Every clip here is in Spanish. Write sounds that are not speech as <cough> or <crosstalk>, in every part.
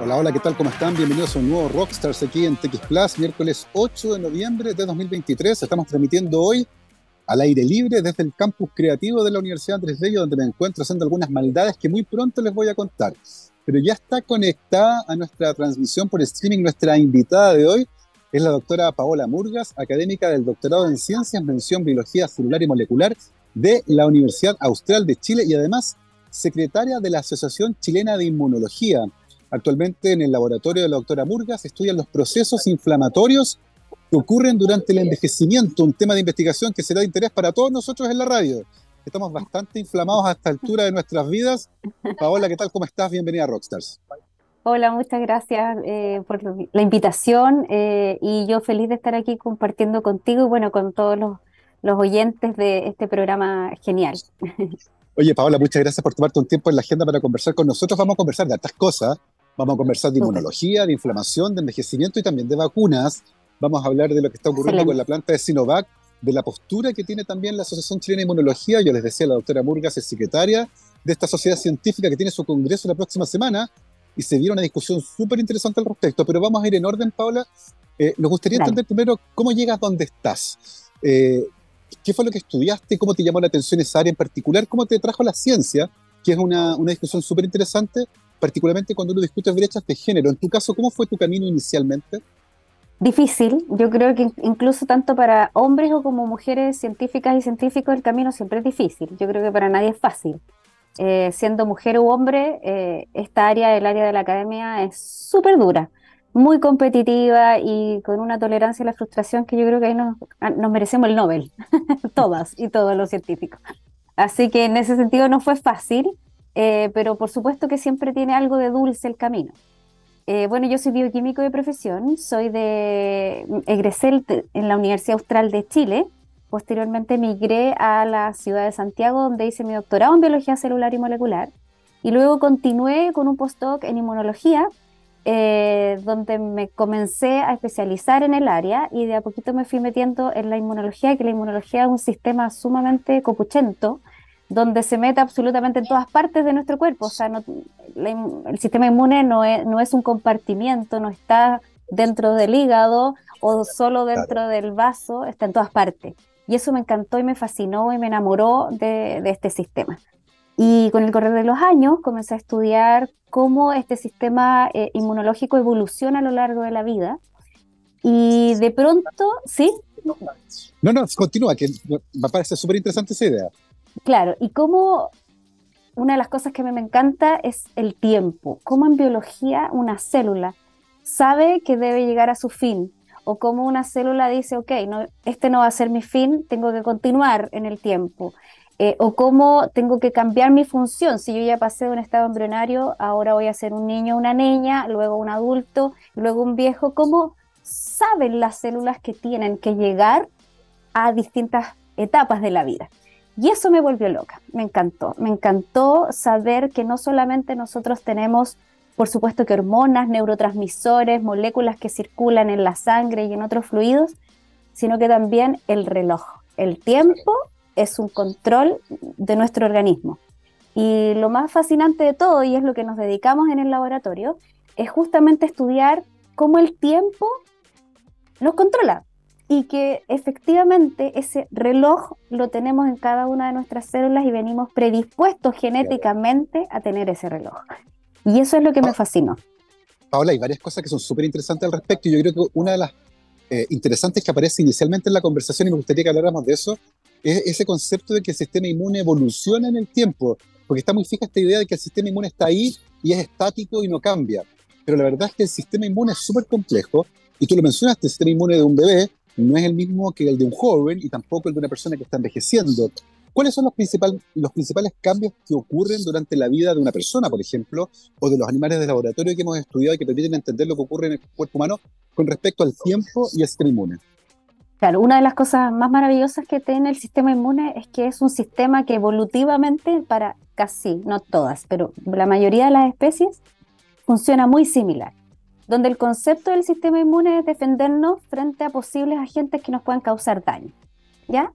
Hola, hola, ¿qué tal? ¿Cómo están? Bienvenidos a un nuevo Rockstars aquí en TX Plus, miércoles 8 de noviembre de 2023. Estamos transmitiendo hoy al aire libre desde el campus creativo de la Universidad Andrés Bello, donde me encuentro haciendo algunas maldades que muy pronto les voy a contar. Pero ya está conectada a nuestra transmisión por streaming nuestra invitada de hoy, es la doctora Paola Murgas, académica del doctorado en Ciencias, mención Biología Celular y Molecular de la Universidad Austral de Chile y además secretaria de la Asociación Chilena de Inmunología. Actualmente en el laboratorio de la doctora Murgas estudian los procesos inflamatorios que ocurren durante el envejecimiento, un tema de investigación que será de interés para todos nosotros en la radio. Estamos bastante inflamados a esta altura de nuestras vidas. Paola, ¿qué tal? ¿Cómo estás? Bienvenida a Rockstars. Hola, muchas gracias eh, por la invitación eh, y yo feliz de estar aquí compartiendo contigo y bueno, con todos los, los oyentes de este programa genial. Oye, Paola, muchas gracias por tomarte un tiempo en la agenda para conversar con nosotros. Vamos a conversar de estas cosas. Vamos a conversar de inmunología, de inflamación, de envejecimiento y también de vacunas. Vamos a hablar de lo que está ocurriendo con la planta de Sinovac, de la postura que tiene también la Asociación Chilena de Inmunología. Yo les decía, la doctora Murgas es secretaria de esta sociedad científica que tiene su congreso la próxima semana y se viene una discusión súper interesante al respecto. Pero vamos a ir en orden, Paula. Eh, nos gustaría entender primero cómo llegas donde estás. Eh, ¿Qué fue lo que estudiaste? ¿Cómo te llamó la atención esa área en particular? ¿Cómo te trajo la ciencia? Que es una, una discusión súper interesante, particularmente cuando uno discute brechas de género. En tu caso, ¿cómo fue tu camino inicialmente? Difícil, yo creo que incluso tanto para hombres o como mujeres científicas y científicos el camino siempre es difícil. Yo creo que para nadie es fácil. Eh, siendo mujer u hombre, eh, esta área, el área de la academia, es súper dura muy competitiva y con una tolerancia a la frustración que yo creo que ahí nos, nos merecemos el Nobel, <laughs> todas y todos los científicos. Así que en ese sentido no fue fácil, eh, pero por supuesto que siempre tiene algo de dulce el camino. Eh, bueno, yo soy bioquímico de profesión, soy de egresé en la Universidad Austral de Chile, posteriormente migré a la ciudad de Santiago donde hice mi doctorado en biología celular y molecular y luego continué con un postdoc en inmunología eh, donde me comencé a especializar en el área y de a poquito me fui metiendo en la inmunología, que la inmunología es un sistema sumamente copuchento, donde se mete absolutamente en todas partes de nuestro cuerpo. O sea, el sistema inmune no es, no es un compartimiento, no está dentro del hígado o solo dentro del vaso, está en todas partes. Y eso me encantó y me fascinó y me enamoró de, de este sistema. Y con el correr de los años comencé a estudiar cómo este sistema eh, inmunológico evoluciona a lo largo de la vida. Y de pronto, ¿sí? No, no, continúa, que me parece súper interesante esa idea. Claro, y cómo una de las cosas que me, me encanta es el tiempo. Cómo en biología una célula sabe que debe llegar a su fin. O cómo una célula dice, ok, no, este no va a ser mi fin, tengo que continuar en el tiempo. Eh, o cómo tengo que cambiar mi función. Si yo ya pasé de un estado embrionario, ahora voy a ser un niño una niña, luego un adulto, luego un viejo. ¿Cómo saben las células que tienen que llegar a distintas etapas de la vida? Y eso me volvió loca, me encantó. Me encantó saber que no solamente nosotros tenemos, por supuesto, que hormonas, neurotransmisores, moléculas que circulan en la sangre y en otros fluidos, sino que también el reloj, el tiempo es un control de nuestro organismo. Y lo más fascinante de todo, y es lo que nos dedicamos en el laboratorio, es justamente estudiar cómo el tiempo nos controla y que efectivamente ese reloj lo tenemos en cada una de nuestras células y venimos predispuestos genéticamente a tener ese reloj. Y eso es lo que me fascinó. Paola, hay varias cosas que son súper interesantes al respecto y yo creo que una de las eh, interesantes que aparece inicialmente en la conversación y me gustaría que habláramos de eso es ese concepto de que el sistema inmune evoluciona en el tiempo, porque está muy fija esta idea de que el sistema inmune está ahí y es estático y no cambia. Pero la verdad es que el sistema inmune es súper complejo, y tú lo mencionaste, el sistema inmune de un bebé no es el mismo que el de un joven y tampoco el de una persona que está envejeciendo. ¿Cuáles son los, principal, los principales cambios que ocurren durante la vida de una persona, por ejemplo, o de los animales de laboratorio que hemos estudiado y que permiten entender lo que ocurre en el cuerpo humano con respecto al tiempo y al sistema inmune? Claro, una de las cosas más maravillosas que tiene el sistema inmune es que es un sistema que evolutivamente, para casi, no todas, pero la mayoría de las especies, funciona muy similar, donde el concepto del sistema inmune es defendernos frente a posibles agentes que nos puedan causar daño. ¿Ya?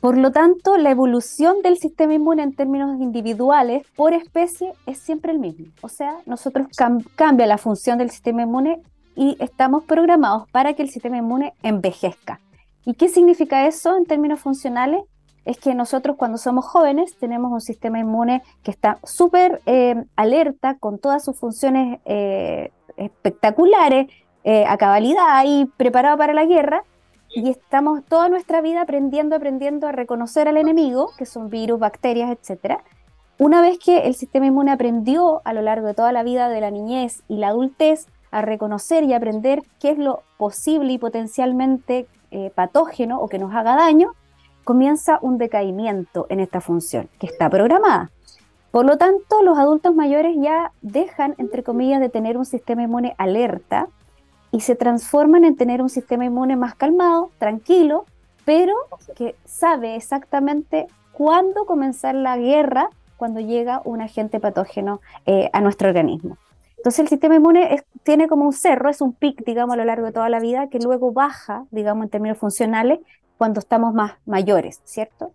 Por lo tanto, la evolución del sistema inmune en términos individuales por especie es siempre el mismo. O sea, nosotros cambia la función del sistema inmune y estamos programados para que el sistema inmune envejezca. ¿Y qué significa eso en términos funcionales? Es que nosotros cuando somos jóvenes tenemos un sistema inmune que está súper eh, alerta con todas sus funciones eh, espectaculares, eh, a cabalidad y preparado para la guerra, y estamos toda nuestra vida aprendiendo, aprendiendo a reconocer al enemigo, que son virus, bacterias, etc. Una vez que el sistema inmune aprendió a lo largo de toda la vida de la niñez y la adultez a reconocer y aprender qué es lo posible y potencialmente patógeno o que nos haga daño, comienza un decaimiento en esta función que está programada. Por lo tanto, los adultos mayores ya dejan, entre comillas, de tener un sistema inmune alerta y se transforman en tener un sistema inmune más calmado, tranquilo, pero que sabe exactamente cuándo comenzar la guerra cuando llega un agente patógeno eh, a nuestro organismo. Entonces el sistema inmune tiene como un cerro, es un pic, digamos, a lo largo de toda la vida, que luego baja, digamos, en términos funcionales, cuando estamos más mayores, ¿cierto?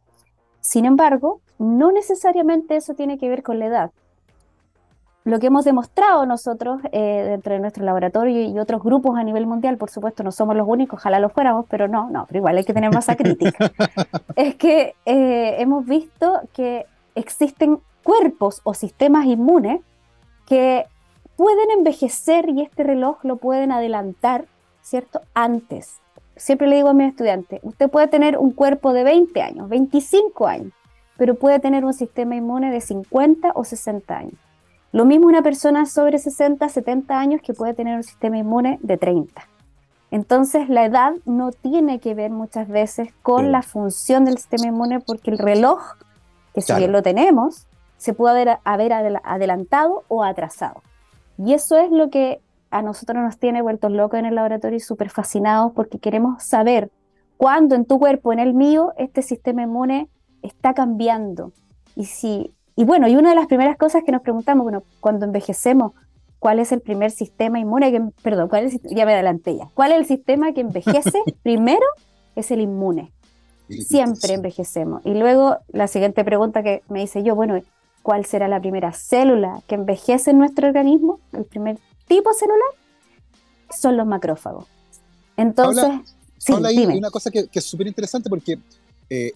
Sin embargo, no necesariamente eso tiene que ver con la edad lo que hemos demostrado nosotros eh, dentro de nuestro laboratorio y otros grupos a nivel mundial, por supuesto no somos los únicos, ojalá lo fuéramos, pero no, no, pero igual hay que tener masa <laughs> crítica, es que eh, hemos visto que existen cuerpos o sistemas inmunes que pueden envejecer y este reloj lo pueden adelantar, ¿cierto? Antes. Siempre le digo a mis estudiantes, usted puede tener un cuerpo de 20 años, 25 años, pero puede tener un sistema inmune de 50 o 60 años. Lo mismo una persona sobre 60, 70 años que puede tener un sistema inmune de 30. Entonces la edad no tiene que ver muchas veces con la función del sistema inmune porque el reloj, que si bien lo tenemos, se puede haber, adelantado o atrasado. Y eso es lo que a nosotros nos tiene vueltos locos en el laboratorio y súper fascinados porque queremos saber cuándo en tu cuerpo, en el mío, este sistema inmune está cambiando. Y si y bueno, y una de las primeras cosas que nos preguntamos, bueno, cuando envejecemos, ¿cuál es el primer sistema inmune que, perdón, cuál es, ya me adelanté ya, ¿cuál es el sistema que envejece <laughs> primero? Es el inmune. Siempre envejecemos. Y luego la siguiente pregunta que me hice yo, bueno, ¿cuál será la primera célula que envejece en nuestro organismo? El primer tipo celular son los macrófagos. Entonces, sí, hay una cosa que, es súper interesante porque eh,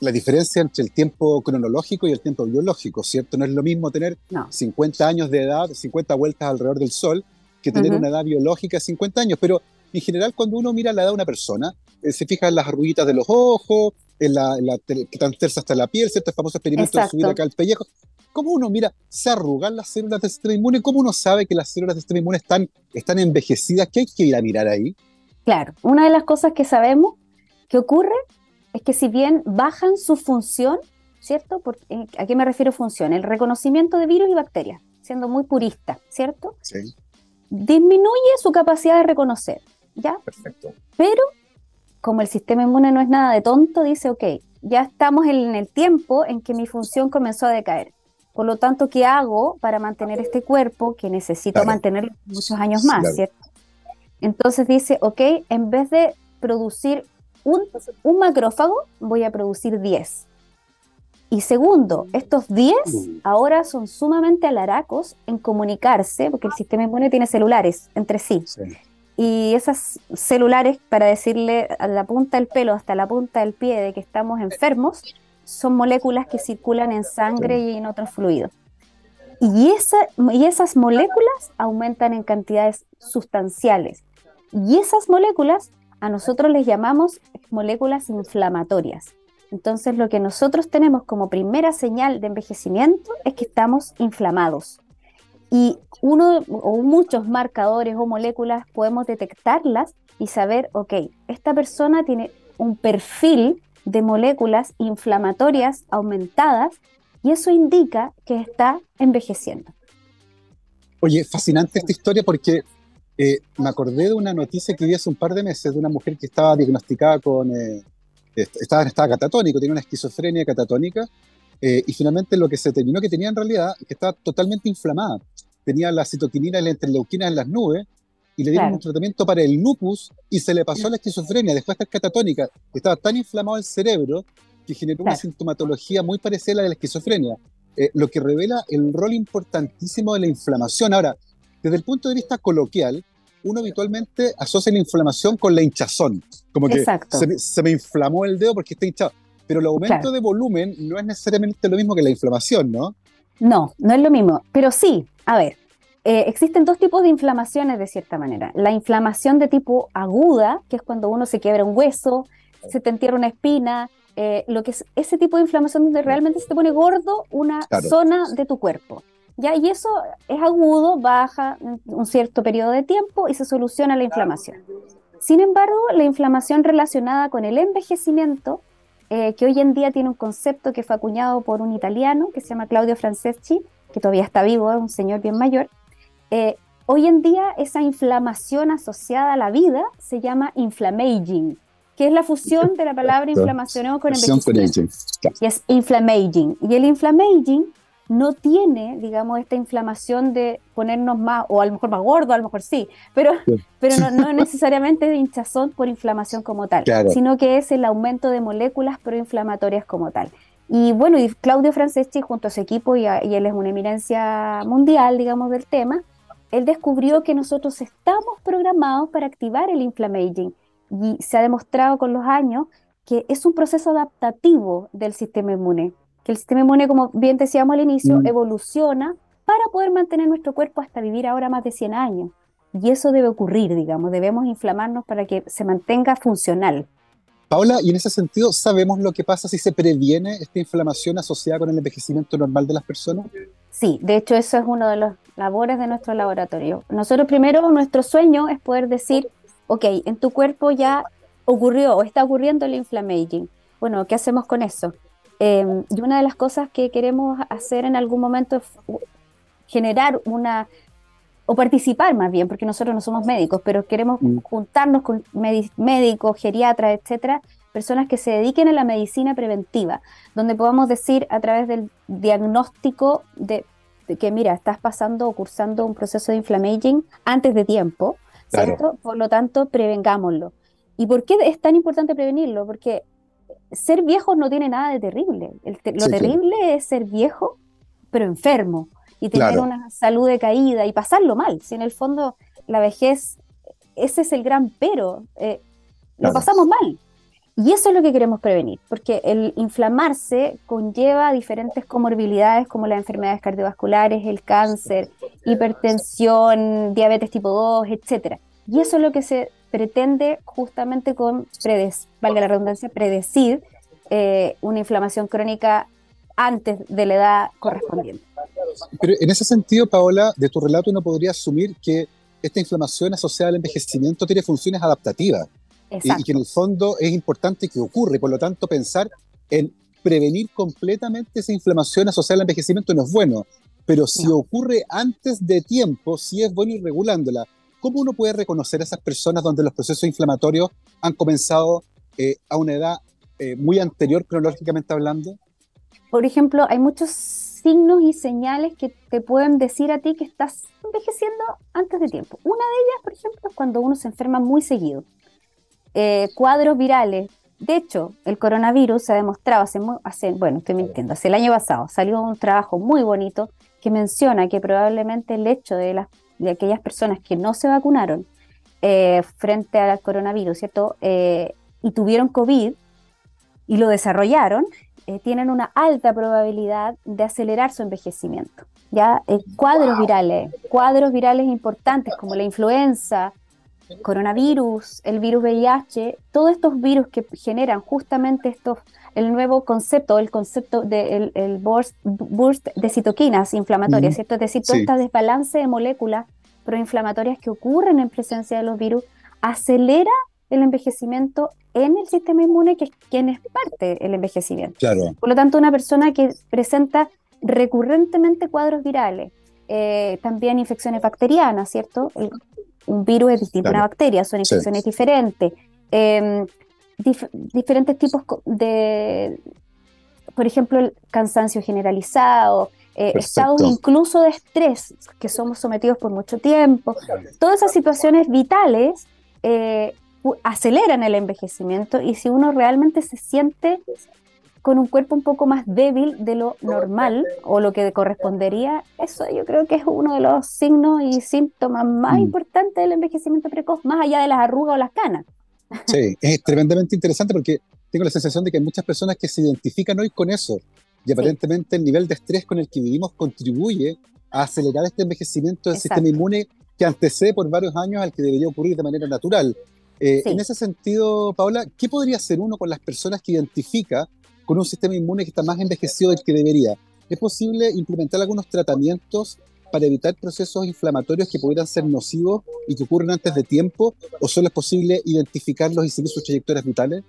la diferencia entre el tiempo cronológico y el tiempo biológico, ¿cierto? No es lo mismo tener 50 años de edad, 50 vueltas alrededor del Sol, que tener una edad biológica de 50 años. Pero en general, cuando uno mira la edad de una persona, eh, se fija en las arruguitas de los ojos, en la, que tan tersa está la piel, ¿cierto? El famoso experimento de subir acá el pellejo. ¿Cómo uno mira, se arrugan las células del sistema inmune? ¿Cómo uno sabe que las células del sistema inmune están, están envejecidas? ¿Qué hay que ir a mirar ahí? Claro, una de las cosas que sabemos que ocurre es que si bien bajan su función, ¿cierto? Eh, ¿A qué me refiero función? El reconocimiento de virus y bacterias, siendo muy purista, ¿cierto? Sí. Disminuye su capacidad de reconocer, ¿ya? Perfecto. Pero como el sistema inmune no es nada de tonto, dice, ok, ya estamos en el tiempo en que mi función comenzó a decaer. Por lo tanto, ¿qué hago para mantener este cuerpo que necesito mantener muchos años más, ¿cierto? Entonces dice, ok, en vez de producir un, macrófago voy a producir 10. Y segundo, estos 10 ahora son sumamente alaracos en comunicarse, porque el sistema inmune tiene celulares entre sí. Y esas celulares, para decirle a la punta del pelo hasta la punta del pie de que estamos enfermos, son moléculas que circulan en sangre y en otros fluidos. Y, esa, y esas moléculas aumentan en cantidades sustanciales. Y esas moléculas a nosotros les llamamos moléculas inflamatorias. Entonces lo que nosotros tenemos como primera señal de envejecimiento es que estamos inflamados. Y uno o muchos marcadores o moléculas podemos detectarlas y saber, ok, esta persona tiene un perfil de moléculas inflamatorias aumentadas y eso indica que está envejeciendo. Oye, fascinante esta historia porque eh, me acordé de una noticia que vi hace un par de meses de una mujer que estaba diagnosticada con, eh, estaba en catatónico, tenía una esquizofrenia catatónica, eh, y finalmente lo que se determinó que tenía en realidad que estaba totalmente inflamada. Tenía la citoquinina y la interleuquina en las nubes, y le dieron un tratamiento para el lupus y se le pasó la esquizofrenia, después de estar catatónica. Estaba tan inflamado el cerebro que generó una sintomatología muy parecida a la de la esquizofrenia, eh, lo que revela el rol importantísimo de la inflamación. Ahora, desde el punto de vista coloquial, uno habitualmente asocia la inflamación con la hinchazón, como que se me, inflamó el dedo porque está hinchado, pero el aumento de volumen no es necesariamente lo mismo que la inflamación, ¿no? No, no es lo mismo, pero sí, a ver, eh, existen dos tipos de inflamaciones de cierta manera. La inflamación de tipo aguda, que es cuando uno se quiebra un hueso, se te entierra una espina, eh, lo que es ese tipo de inflamación donde realmente se te pone gordo una zona de tu cuerpo. ¿ya? Y eso es agudo, baja un cierto periodo de tiempo y se soluciona la inflamación. Sin embargo, la inflamación relacionada con el envejecimiento, eh, que hoy en día tiene un concepto que fue acuñado por un italiano que se llama Claudio Franceschi, que todavía está vivo, es un señor bien mayor, eh, hoy en día esa inflamación asociada a la vida se llama inflammaging, que es la fusión de la palabra inflamación con envejecimiento. Y es inflammaging. Y el inflammaging no tiene, digamos, esta inflamación de ponernos más, o a lo mejor más gordo, a lo mejor sí, pero, <laughs> pero no, no, necesariamente de hinchazón por inflamación como tal, sino que es el aumento de moléculas proinflamatorias como tal. Y bueno, y Claudio Franceschi junto a su equipo, y, y él es una eminencia mundial, digamos, del tema, él descubrió que nosotros estamos programados para activar el inflammaging y se ha demostrado con los años que es un proceso adaptativo del sistema inmune, que el sistema inmune, como bien decíamos al inicio, mm. evoluciona para poder mantener nuestro cuerpo hasta vivir ahora más de 100 años. Y eso debe ocurrir, digamos, debemos inflamarnos para que se mantenga funcional. Paula, y en ese sentido, ¿sabemos lo que pasa si se previene esta inflamación asociada con el envejecimiento normal de las personas? Sí, de hecho eso es uno de los labores de nuestro laboratorio. Nosotros primero, nuestro sueño es poder decir, ok, en tu cuerpo ya ocurrió o está ocurriendo el inflammaging. Bueno, ¿qué hacemos con eso? Em, y una de las cosas que queremos hacer en algún momento es generar una, o participar más bien, porque nosotros no somos médicos, pero queremos mm. juntarnos con médicos, geriatras, etcétera, personas que se dediquen a la medicina preventiva, donde podamos decir a través del diagnóstico de, que, mira, estás pasando o cursando un proceso de inflammaging antes de tiempo, ¿cierto? Por lo tanto, prevengámoslo. ¿Y por qué es tan importante prevenirlo? Porque ser viejo no tiene nada de terrible. lo terrible es ser viejo, pero enfermo, y tener una salud decaída y pasarlo mal. Si en el fondo la vejez, ese es el gran pero, eh, lo pasamos mal. Y eso es lo que queremos prevenir, porque el inflamarse conlleva diferentes comorbilidades como las enfermedades cardiovasculares, el cáncer, hipertensión, diabetes tipo 2, etc. Y eso es lo que se pretende justamente con, valga la redundancia, predecir eh, una inflamación crónica antes de la edad correspondiente. Pero en ese sentido, Paola, de tu relato uno podría asumir que esta inflamación asociada al envejecimiento tiene funciones adaptativas y, que en el fondo es importante que ocurre. Por lo tanto, pensar en prevenir completamente esa inflamación asociada al envejecimiento no es bueno. Pero si ocurre antes de tiempo, sí es bueno ir regulándola. ¿Cómo uno puede reconocer a esas personas donde los procesos inflamatorios han comenzado eh, a una edad eh, muy anterior cronológicamente hablando? Por ejemplo, hay muchos signos y señales que te pueden decir a ti que estás envejeciendo antes de tiempo. Una de ellas, por ejemplo, es cuando uno se enferma muy seguido. Eh, cuadros virales. De hecho, el coronavirus se ha demostrado hace, hace, bueno, estoy mintiendo, hace el año pasado salió un trabajo muy bonito que menciona que probablemente el hecho de, las, de aquellas personas que no se vacunaron eh, frente al coronavirus, ¿cierto? Eh, y tuvieron COVID y lo desarrollaron, eh, tienen una alta probabilidad de acelerar su envejecimiento. Ya cuadros virales, cuadros virales importantes como la influenza, coronavirus, el virus VIH, todos estos virus que generan justamente estos, el nuevo concepto, el concepto del de el burst, burst, de citoquinas inflamatorias, ¿cierto? Es decir, todo este desbalance de moléculas proinflamatorias que ocurren en presencia de los virus acelera el envejecimiento en el sistema inmune, que es quien es parte del envejecimiento. Claro. Por lo tanto, una persona que presenta recurrentemente cuadros virales, eh, también infecciones bacterianas, ¿cierto? Un virus es distinto a una bacteria, son infecciones diferentes. Em, diferentes tipos de, por ejemplo, el cansancio generalizado, eh, estados incluso de estrés que somos sometidos por mucho tiempo. Todas esas situaciones vitales eh, aceleran el envejecimiento y si uno realmente se siente con un cuerpo un poco más débil de lo normal o lo que correspondería, eso yo creo que es uno de los signos y síntomas más mm. importantes del envejecimiento precoz, más allá de las arrugas o las canas. Sí, es tremendamente interesante porque tengo la sensación de que hay muchas personas que se identifican hoy con eso y aparentemente el nivel de estrés con el que vivimos contribuye a acelerar este envejecimiento del sistema inmune que antecede por varios años al que debería ocurrir de manera natural. Eh, en ese sentido, Paula, ¿qué podría hacer uno con las personas que identifica con un sistema inmune que está más envejecido del que debería. ¿Es posible implementar algunos tratamientos para evitar procesos inflamatorios que pudieran ser nocivos y que ocurren antes de tiempo? ¿O solo es posible identificarlos y seguir sus trayectorias vitales?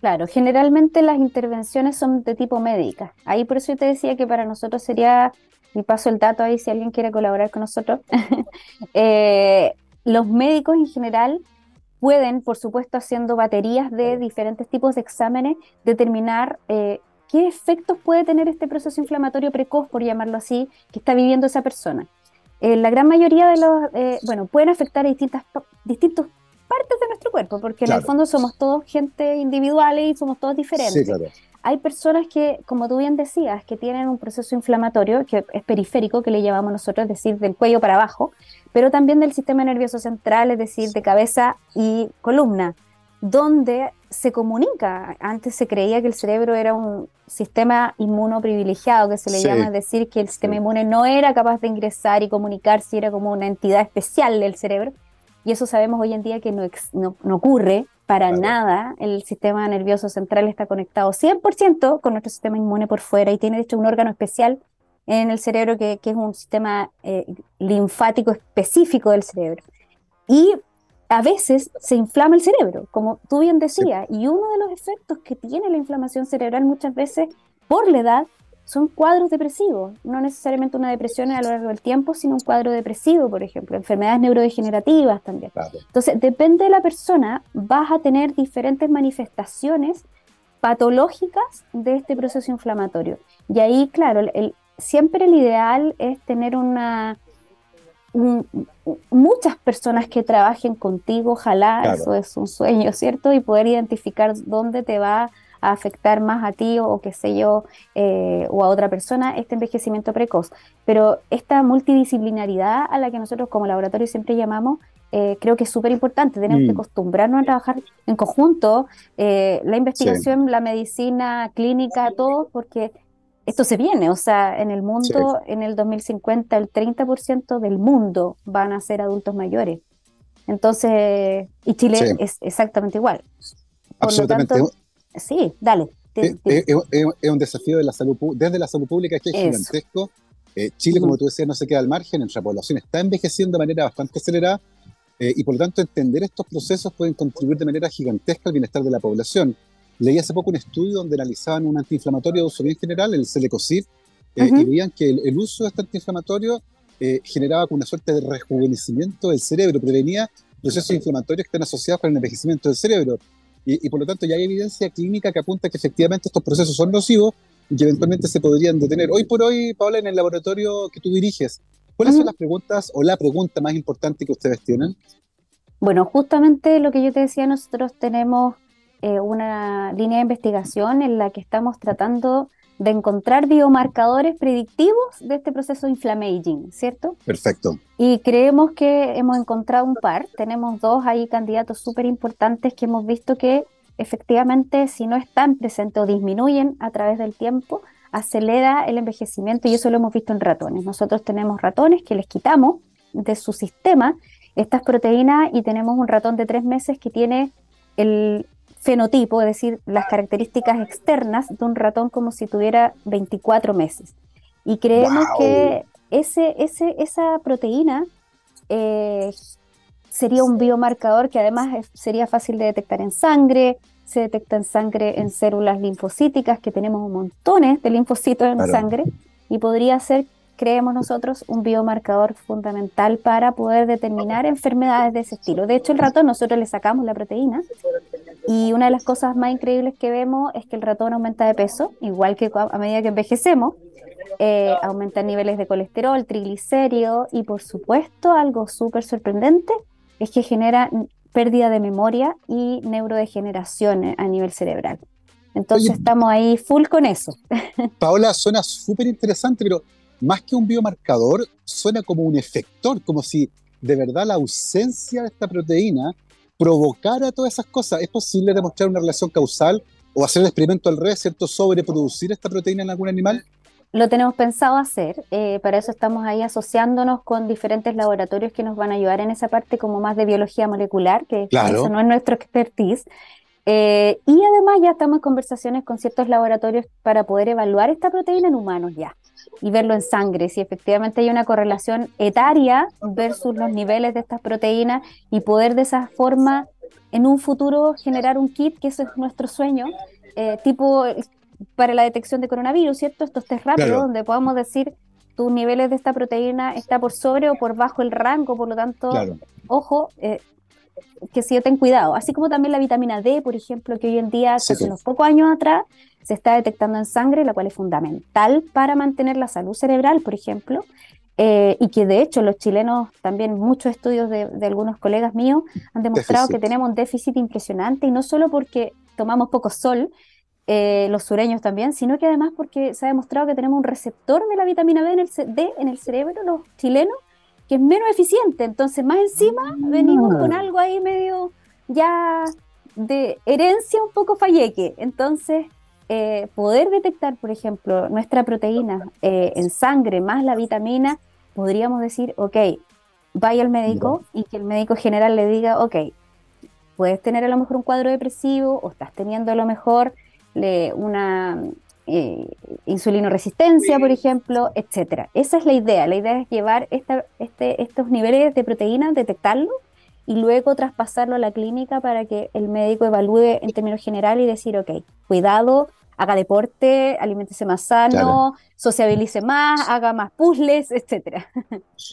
Claro, generalmente las intervenciones son de tipo médica. Ahí por eso yo te decía que para nosotros sería, y paso el dato ahí si alguien quiere colaborar con nosotros, <laughs> eh, los médicos en general pueden, por supuesto, haciendo baterías de diferentes tipos de exámenes, determinar eh, qué efectos puede tener este proceso inflamatorio precoz, por llamarlo así, que está viviendo esa persona. Eh, la gran mayoría de los, eh, bueno, pueden afectar a distintas, distintos partes de nuestro cuerpo, porque en el fondo somos todos gente individuales y somos todos diferentes. Sí, claro hay personas que, como tú bien decías, que tienen un proceso inflamatorio que es periférico, que le llamamos nosotros, es decir, del cuello para abajo, pero también del sistema nervioso central, es decir, de cabeza y columna, donde se comunica. Antes se creía que el cerebro era un sistema inmuno privilegiado, que se le llama, es decir, que el sistema inmune no era capaz de ingresar y comunicarse, era como una entidad especial del cerebro. Y eso sabemos hoy en día que no, no ocurre para nada. El sistema nervioso central está conectado 100% con nuestro sistema inmune por fuera y tiene de hecho un órgano especial en el cerebro que, es un sistema eh, linfático específico del cerebro. Y a veces se inflama el cerebro, como tú bien decías, y uno de los efectos que tiene la inflamación cerebral muchas veces por la edad son cuadros depresivos, no necesariamente una depresión a lo largo del tiempo, sino un cuadro depresivo, por ejemplo, enfermedades neurodegenerativas también. Entonces, depende de la persona, vas a tener diferentes manifestaciones patológicas de este proceso inflamatorio. Y ahí, claro, el, siempre el ideal es tener una... muchas personas que trabajen contigo, ojalá, eso es un sueño, ¿cierto? Y poder identificar dónde te va a afectar más a ti o, qué sé yo, eh, o a otra persona este envejecimiento precoz. Pero esta multidisciplinaridad a la que nosotros como laboratorio siempre llamamos, eh, creo que es súper importante. Tenemos que mm. acostumbrarnos a trabajar en conjunto, eh, la investigación, la medicina clínica, todo, porque esto se viene, o sea, en el mundo, en el 2050, el 30% del mundo van a ser adultos mayores. Entonces, y Chile es exactamente igual. Absolutamente. Sí, dale. Es, un desafío de la salud, desde la salud pública que es gigantesco. Eh, Chile, como tú decías, no se queda al margen, nuestra población está envejeciendo de manera bastante acelerada eh, y por lo tanto entender estos procesos pueden contribuir de manera gigantesca al bienestar de la población. Leí hace poco un estudio donde analizaban un antiinflamatorio de uso bien general, el Celecosib, eh, y veían que el, uso de este antiinflamatorio generaba una suerte de rejuvenecimiento del cerebro, prevenía procesos inflamatorios que están asociados con el envejecimiento del cerebro y, por lo tanto ya hay evidencia clínica que apunta que efectivamente estos procesos son nocivos y que eventualmente se podrían detener. Hoy por hoy, Paula, en el laboratorio que tú diriges, ¿cuáles son las preguntas o la pregunta más importante que ustedes tienen? Bueno, justamente lo que yo te decía, nosotros tenemos eh, una línea de investigación en la que estamos tratando de encontrar biomarcadores predictivos de este proceso inflammaging, ¿cierto? Perfecto. Y creemos que hemos encontrado un par, tenemos dos ahí candidatos súper importantes que hemos visto que efectivamente si no están presentes o disminuyen a través del tiempo, acelera el envejecimiento y eso lo hemos visto en ratones. Nosotros tenemos ratones que les quitamos de su sistema estas proteínas y tenemos un ratón de tres meses que tiene el fenotipo, es decir, las características externas de un ratón como si tuviera 24 meses. Y creemos que ese, ese, esa proteína eh, sería un biomarcador que además sería fácil de detectar en sangre, se detecta en sangre en células linfocíticas, que tenemos montones de linfocitos en sangre, y podría ser creemos nosotros, un biomarcador fundamental para poder determinar enfermedades de ese estilo. De hecho, el ratón nosotros le sacamos la proteína y una de las cosas más increíbles que vemos es que el ratón aumenta de peso, igual que a medida que envejecemos, eh, aumentan niveles de colesterol, triglicéridos y por supuesto algo súper sorprendente es que genera pérdida de memoria y neurodegeneración a nivel cerebral. Entonces estamos ahí full con eso. <laughs> Paola, suena súper interesante, pero más que un biomarcador, suena como un efector, como si de verdad la ausencia de esta proteína provocara todas esas cosas. ¿Es posible demostrar una relación causal o hacer el experimento al revés, ¿cierto? Sobreproducir esta proteína en algún animal. Lo tenemos pensado hacer, eh, para eso estamos ahí asociándonos con diferentes laboratorios que nos van a ayudar en esa parte como más de biología molecular, que eso no es nuestro expertise. Eh, y además ya estamos en conversaciones con ciertos laboratorios para poder evaluar esta proteína en humanos ya y verlo en sangre, si efectivamente hay una correlación etaria versus los niveles de estas proteínas y poder de esa forma en un futuro generar un kit, que ese es nuestro sueño, eh, tipo para la detección de coronavirus, ¿cierto? Estos test rápidos donde podamos decir tus niveles de esta proteína está por sobre o por bajo el rango, por lo tanto, ojo, eh, que si ten cuidado. Así como también la vitamina D, por ejemplo, que hoy en día, hace unos pocos años atrás, se está detectando en sangre, la cual es fundamental para mantener la salud cerebral, por ejemplo. Eh, y que de hecho los chilenos, también muchos estudios de, algunos colegas míos han demostrado que tenemos un déficit impresionante y no solo porque tomamos poco sol, eh, los sureños también, sino que además porque se ha demostrado que tenemos un receptor de la vitamina D en el, D en el cerebro, los chilenos, que es menos eficiente. Entonces, más encima, ah. venimos con algo ahí medio ya de herencia un poco falleque. Entonces, eh, poder detectar, por ejemplo, nuestra proteína eh, en sangre más la vitamina, podríamos decir, ok, vaya al médico y que el médico general le diga, ok, puedes tener a lo mejor un cuadro depresivo o estás teniendo a lo mejor una eh, insulinoresistencia, por ejemplo, etcétera. Esa es la idea. La idea es llevar esta, este, estos niveles de proteínas, detectarlo y luego traspasarlo a la clínica para que el médico evalúe en términos generales y decir, ok, cuidado, haga deporte, alimentese más sano, sociabilice más, haga más puzzles, etcétera.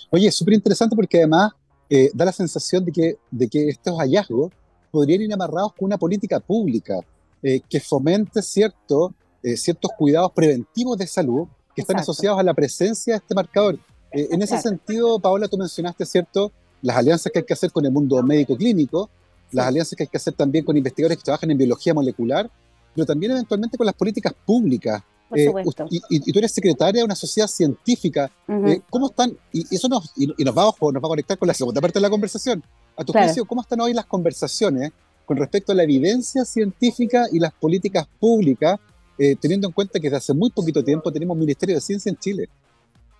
Oye, es súper interesante porque además eh, da la sensación de que, de que estos hallazgos podrían ir amarrados con una política pública eh, que fomente cierto, eh, ciertos cuidados preventivos de salud que están asociados a la presencia de este marcador. en ese sentido, Paola, tú mencionaste, ¿cierto?, las alianzas que hay que hacer con el mundo médico clínico, las alianzas que hay que hacer también con investigadores que trabajan en biología molecular, pero también eventualmente con las políticas públicas. Eh, y, tú eres secretaria de una sociedad científica. Eh, ¿Cómo están? Y, eso nos, y, nos, va, nos va a conectar con la segunda parte de la conversación. A tu juicio, ¿cómo están hoy las conversaciones con respecto a la evidencia científica y las políticas públicas, eh, teniendo en cuenta que desde hace muy poquito tiempo tenemos Ministerio de Ciencia en Chile?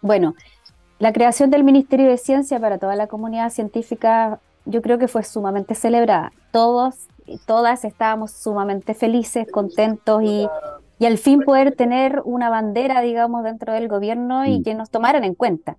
Bueno, la creación del Ministerio de Ciencia para toda la comunidad científica yo creo que fue sumamente celebrada. Todos y todas estábamos sumamente felices, contentos y, y al fin poder tener una bandera, digamos, dentro del gobierno y mm. que nos tomaran en cuenta.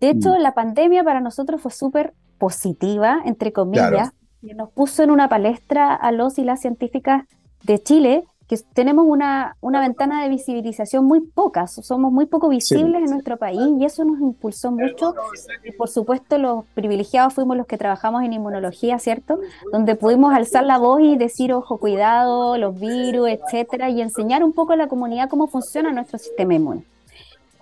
De hecho, mm. la pandemia para nosotros fue súper positiva, entre comillas, y nos puso en una palestra a los y las científicas de Chile que tenemos una, una ventana de visibilización muy poca, somos muy poco visibles en nuestro país y eso nos impulsó mucho. Y por supuesto los privilegiados fuimos los que trabajamos en inmunología, ¿cierto? Donde pudimos alzar la voz y decir, ojo, cuidado, los virus, etcétera, y enseñar un poco a la comunidad cómo funciona nuestro sistema inmune.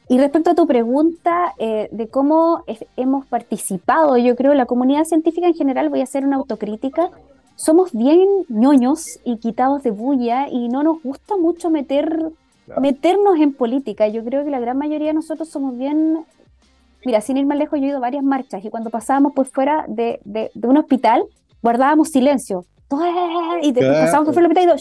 Y respecto a tu pregunta eh, de cómo hemos participado, yo creo la comunidad científica en general, voy a hacer una autocrítica, somos bien ñoños y quitados de bulla y no nos gusta mucho meter, meternos en política. Yo creo que la gran mayoría de nosotros somos bien... Mira, sin ir más lejos, yo he ido a varias marchas y cuando pasábamos por fuera de, de, un hospital, guardábamos silencio. Y pasábamos por fuera del hospital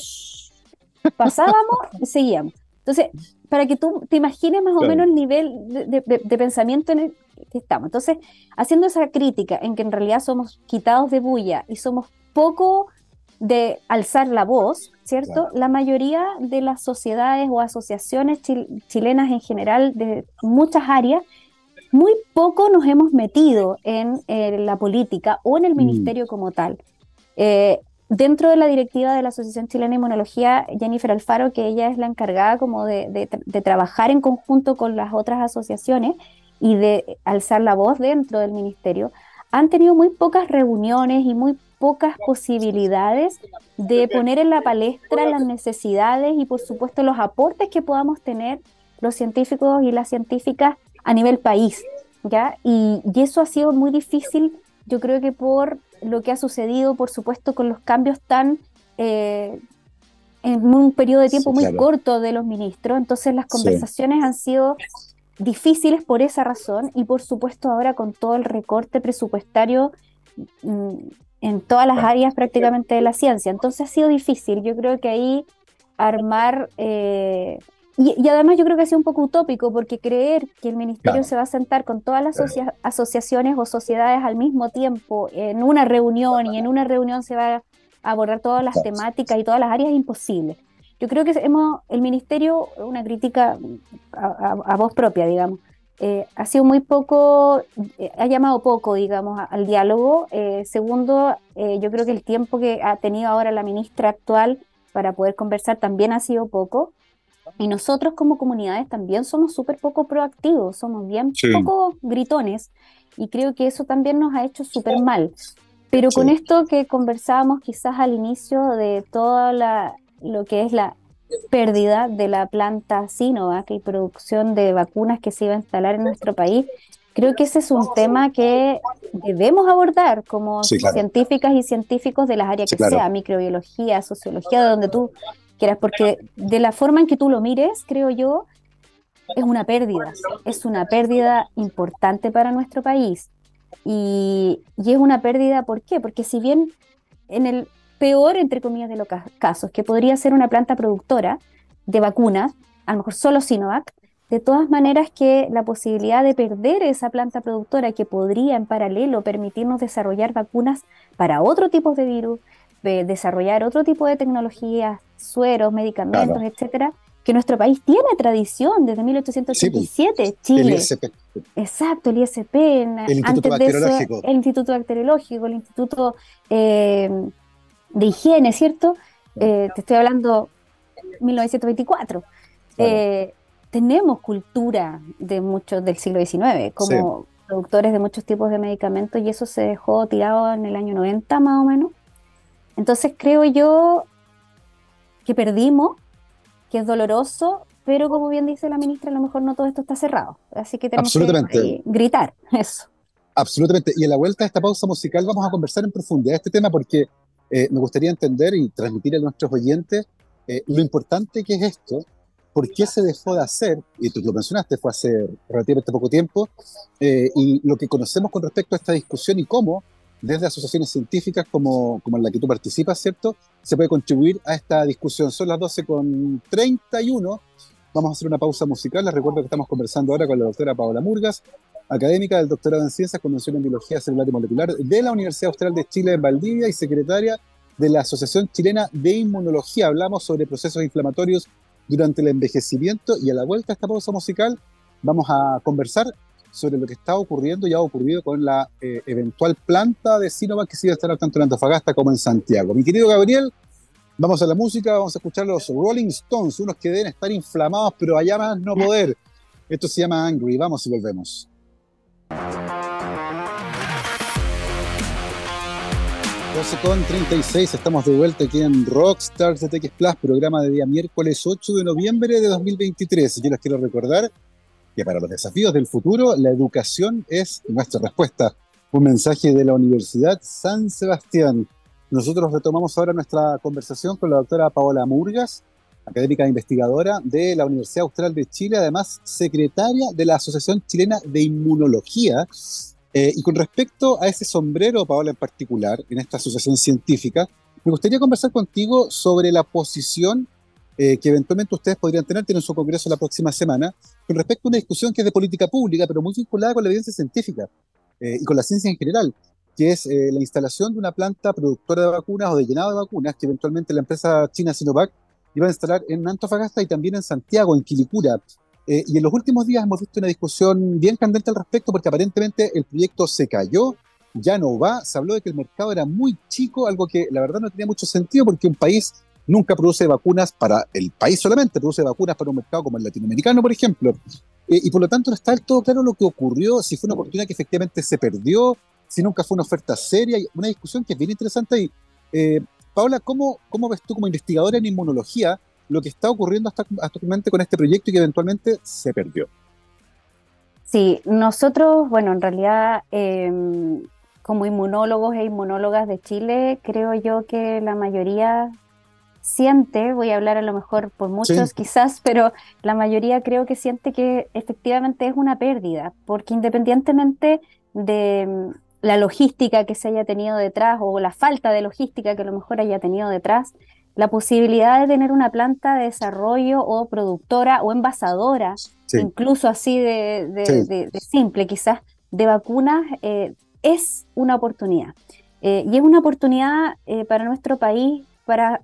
y pasábamos y seguíamos. Entonces, para que tú te imagines más o menos el nivel de, de, pensamiento en el que estamos. Entonces, haciendo esa crítica en que en realidad somos quitados de bulla y somos poco de alzar la voz, ¿cierto? La mayoría de las sociedades o asociaciones chilenas en general de muchas áreas, muy poco nos hemos metido en la política o en el mm. ministerio como tal. Eh, dentro de la directiva de la Asociación Chilena de Inmunología, Jennifer Alfaro, que ella es la encargada como de, de trabajar en conjunto con las otras asociaciones y de alzar la voz dentro del ministerio, han tenido muy pocas reuniones y muy pocas posibilidades de poner en la palestra las necesidades y por supuesto los aportes que podamos tener los científicos y las científicas a nivel país, ¿ya? Y, eso ha sido muy difícil, yo creo que por lo que ha sucedido, por supuesto, con los cambios tan... Eh, en un periodo de tiempo muy corto de los ministros, entonces las conversaciones han sido difíciles por esa razón y por supuesto ahora con todo el recorte presupuestario mm, en todas las áreas prácticamente de la ciencia. Entonces ha sido difícil. Yo creo que ahí armar... Eh, y, además yo creo que ha sido un poco utópico porque creer que el ministerio se va a sentar con todas las asociaciones o sociedades al mismo tiempo en una reunión y en una reunión se va a abordar todas las temáticas y todas las áreas es imposible. Yo creo que hemos, el ministerio, una crítica a, voz propia, digamos, eh, ha sido muy poco, eh, ha llamado poco, digamos, al diálogo. Eh, segundo, yo creo que el tiempo que ha tenido ahora la ministra actual para poder conversar también ha sido poco. Y nosotros como comunidades también somos súper poco proactivos, somos bien poco gritones y creo que eso también nos ha hecho súper mal. Pero con esto que conversábamos quizás al inicio de toda la, lo que es la pérdida de la planta Sinovac y producción de vacunas que se iba a instalar en nuestro país, creo que ese es un tema que debemos abordar como científicas y científicos de las áreas que sea, microbiología, sociología, de donde tú quieras, porque de la forma en que tú lo mires, creo yo, es una pérdida, es una pérdida importante para nuestro país. Y, y es una pérdida, ¿por qué? Porque si bien en el peor, entre comillas, de los casos, que podría ser una planta productora de vacunas, a lo mejor solo Sinovac, de todas maneras que la posibilidad de perder esa planta productora que podría en paralelo permitirnos desarrollar vacunas para otro tipo de virus, desarrollar otro tipo de tecnologías, sueros, medicamentos, etcétera, que nuestro país tiene tradición desde 1887, pues, Chile. El ISP. Exacto, el ISP. El Instituto Bacteriológico. el Instituto Bacteriológico, el Instituto eh, de Higiene, ¿cierto? Eh, te estoy hablando 1924. Eh, tenemos cultura de muchos del siglo XIX como productores de muchos tipos de medicamentos y eso se dejó tirado en el año 90 más o menos. Entonces creo yo que perdimos que es doloroso, pero como bien dice la ministra, a lo mejor no todo esto está cerrado. Así que tenemos que gritar <laughs> eso. Absolutamente. Y en la vuelta a esta pausa musical vamos a conversar en profundidad este tema porque eh, me gustaría entender y transmitir a nuestros oyentes eh, lo importante que es esto, por qué se dejó de hacer, y tú lo mencionaste, fue hace relativamente poco tiempo, eh, y lo que conocemos con respecto a esta discusión y cómo desde asociaciones científicas como, como en la que tú participas, ¿cierto? Se puede contribuir a esta discusión. Son las 12 con 31. Vamos a hacer una pausa musical. Les recuerdo que estamos conversando ahora con la doctora Paola Murgas, académica del doctorado en Ciencias, Convención en Biología Celular y Molecular de la Universidad Austral de Chile en Valdivia y secretaria de la Asociación Chilena de Inmunología. Hablamos sobre procesos inflamatorios durante el envejecimiento y a la vuelta a esta pausa musical vamos a conversar sobre lo que está ocurriendo y ha ocurrido con la eh, eventual planta de Sinovac que a estar tanto en Antofagasta como en Santiago. Mi querido Gabriel, vamos a la música, vamos a escuchar los Rolling Stones, unos que deben estar inflamados, pero allá más no poder. Esto se llama Angry. Vamos y volvemos. 12 con 36, estamos de vuelta aquí en Rockstars de TX Plus, programa de día miércoles 8 de noviembre de 2023. Yo les quiero recordar que para los desafíos del futuro, la educación es nuestra respuesta. Un mensaje de la Universidad San Sebastián. Nosotros retomamos ahora nuestra conversación con la doctora Paola Murgas, académica investigadora de la Universidad Austral de Chile, además secretaria de la Asociación Chilena de Inmunología. Eh, y con respecto a ese sombrero, Paola, en particular, en esta asociación científica, me gustaría conversar contigo sobre la posición eh, que eventualmente ustedes podrían tener, tienen su congreso la próxima semana, con respecto a una discusión que es de política pública, pero muy vinculada con la evidencia científica eh, y con la ciencia en general, que es eh, la instalación de una planta productora de vacunas o de llenado de vacunas que eventualmente la empresa china Sinovac iba a instalar en Antofagasta y también en Santiago, en Quilicura. y en los últimos días hemos visto una discusión bien candente al respecto porque aparentemente el proyecto se cayó, ya no va, se habló de que el mercado era muy chico, algo que la verdad no tenía mucho sentido porque un país nunca produce vacunas para el país solamente, produce vacunas para un mercado como el latinoamericano, por ejemplo. Eh, y por lo tanto no está del todo claro lo que ocurrió, si fue una oportunidad que efectivamente se perdió, si nunca fue una oferta seria, una discusión que es bien interesante. Y, eh, Paula, ¿cómo, ¿cómo ves tú como investigadora en inmunología lo que está ocurriendo hasta, actualmente con este proyecto y que eventualmente se perdió. Sí, nosotros, bueno, en realidad, em, como inmunólogos e inmunólogas de Chile, creo yo que la mayoría siente, voy a hablar a lo mejor por muchos quizás, pero la mayoría creo que siente que efectivamente es una pérdida, porque independientemente de la logística que se haya tenido detrás o la falta de logística que a lo mejor haya tenido detrás, la posibilidad de tener una planta de desarrollo o productora o envasadora, incluso así de, simple quizás, de vacunas, eh, es una oportunidad. Eh, y es una oportunidad eh, para nuestro país para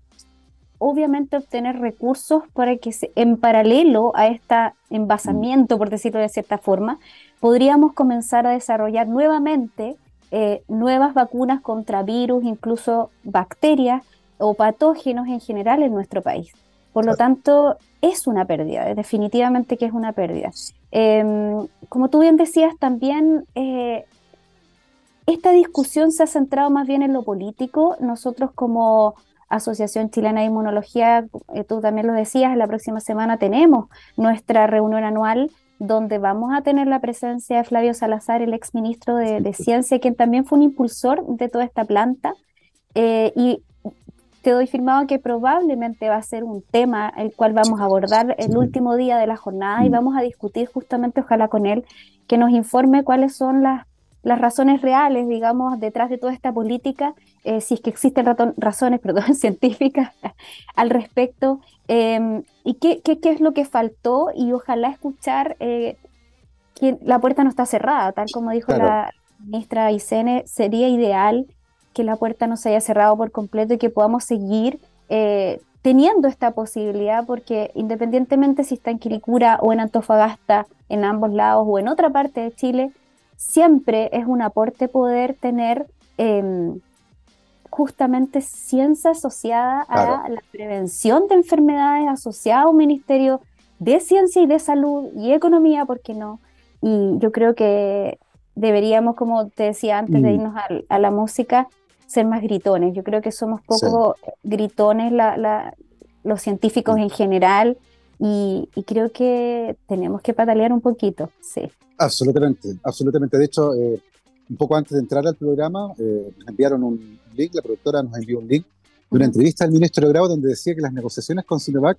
obviamente obtener recursos para que en paralelo a este envasamiento, por decirlo de cierta forma, podríamos comenzar a desarrollar nuevamente eh, nuevas vacunas contra virus, incluso bacterias o patógenos en general en nuestro país. Por lo tanto, es una pérdida, definitivamente que es una pérdida. Em, como tú bien decías, también eh, esta discusión se ha centrado más bien en lo político. Nosotros como Asociación Chilena de Inmunología, eh, tú también lo decías, la próxima semana tenemos nuestra reunión anual donde vamos a tener la presencia de Flavio Salazar, el exministro de, de Ciencia, quien también fue un impulsor de toda esta planta. Eh, y te doy firmado que probablemente va a ser un tema el cual vamos a abordar el último día de la jornada y vamos a discutir justamente, ojalá con él, que nos informe cuáles son las las razones reales, digamos, detrás de toda esta política, eh, si es que existen razones <laughs> perdón, científicas al respecto, em, y qué, qué, qué, es lo que faltó, y ojalá escuchar eh, que la puerta no está cerrada, tal como dijo la ministra Isene, sería ideal que la puerta no se haya cerrado por completo y que podamos seguir eh, teniendo esta posibilidad, porque independientemente si está en Quilicura o en Antofagasta, en ambos lados o en otra parte de Chile, siempre es un aporte poder tener em, justamente ciencia asociada a la prevención de enfermedades, asociada a un ministerio de ciencia y de salud y economía, ¿por qué no? Y yo creo que deberíamos, como te decía antes de mm. irnos a, la música, ser más gritones. Yo creo que somos poco gritones los científicos en general y, creo que tenemos que patalear un poquito, sí. Absolutamente, absolutamente. De hecho, eh, un poco antes de entrar al programa, eh, nos enviaron un link, la productora nos envió un link de una entrevista al ministro de Grau donde decía que las negociaciones con Sinovac,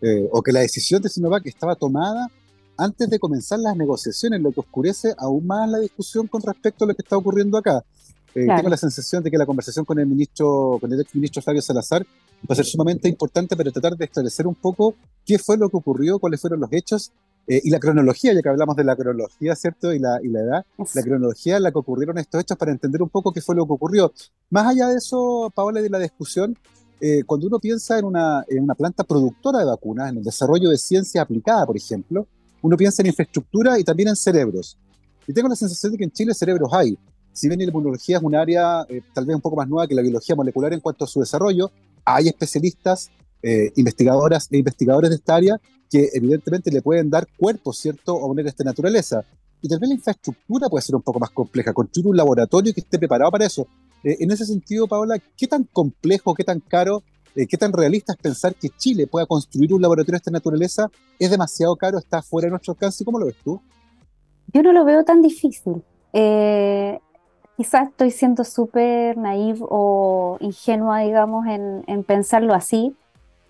eh, o que la decisión de Sinovac estaba tomada antes de comenzar las negociaciones, lo que oscurece aún más la discusión con respecto a lo que está ocurriendo acá. Tengo la sensación de que la conversación con el ministro, con el ex ministro Flavio Salazar, va a ser sumamente importante para tratar de esclarecer un poco qué fue lo que ocurrió, cuáles fueron los hechos eh, y la cronología, ya que hablamos de la cronología, ¿cierto? Y la, y la edad, la cronología en la que ocurrieron estos hechos para entender un poco qué fue lo que ocurrió. Más allá de eso, Paola, de la discusión, eh, cuando uno piensa en una, en una planta productora de vacunas, en el desarrollo de ciencia aplicada, por ejemplo, uno piensa en infraestructura y también en cerebros. Y tengo la sensación de que en Chile cerebros hay. Si bien la inmunología es un área eh, tal vez un poco más nueva que la biología molecular en cuanto a su desarrollo, hay especialistas, eh, investigadoras e investigadores de esta área que evidentemente le pueden dar cuerpo, ¿cierto?, a una esta naturaleza. Y tal vez la infraestructura puede ser un poco más compleja, construir un laboratorio que esté preparado para eso. Eh, en ese sentido, Paola, ¿qué tan complejo, qué tan caro, eh, qué tan realista es pensar que Chile pueda construir un laboratorio de esta naturaleza? ¿Es demasiado caro? ¿Está fuera de nuestro alcance? ¿Cómo lo ves tú? Yo no lo veo tan difícil. Eh, quizás estoy siendo súper naive o ingenua, digamos, en, pensarlo así,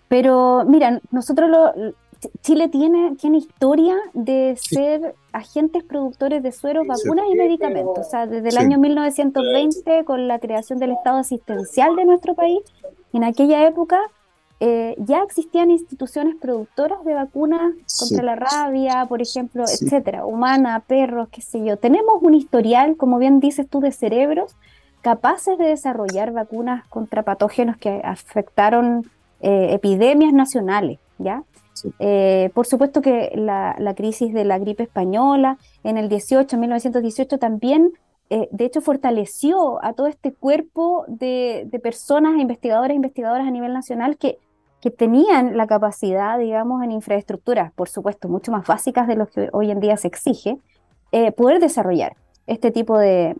pero mira, nosotros lo, Chile tiene, tiene historia de ser agentes productores de sueros, vacunas y medicamentos. O sea, desde el año 1920, con la creación del Estado asistencial de nuestro país, en aquella época eh, ya existían instituciones productoras de vacunas contra la rabia, por ejemplo, etcétera, humana, perros, qué sé yo. Tenemos un historial, como bien dices tú, de cerebros capaces de desarrollar vacunas contra patógenos que afectaron eh, epidemias nacionales, ¿ya? Eh, por supuesto que la, crisis de la gripe española en el 18, 1918 también, de hecho, fortaleció a todo este cuerpo de, de personas, investigadores e investigadoras a nivel nacional que que tenían la capacidad, digamos, en infraestructuras, por supuesto, mucho más básicas de lo que hoy en día se exige, eh, poder desarrollar este tipo de,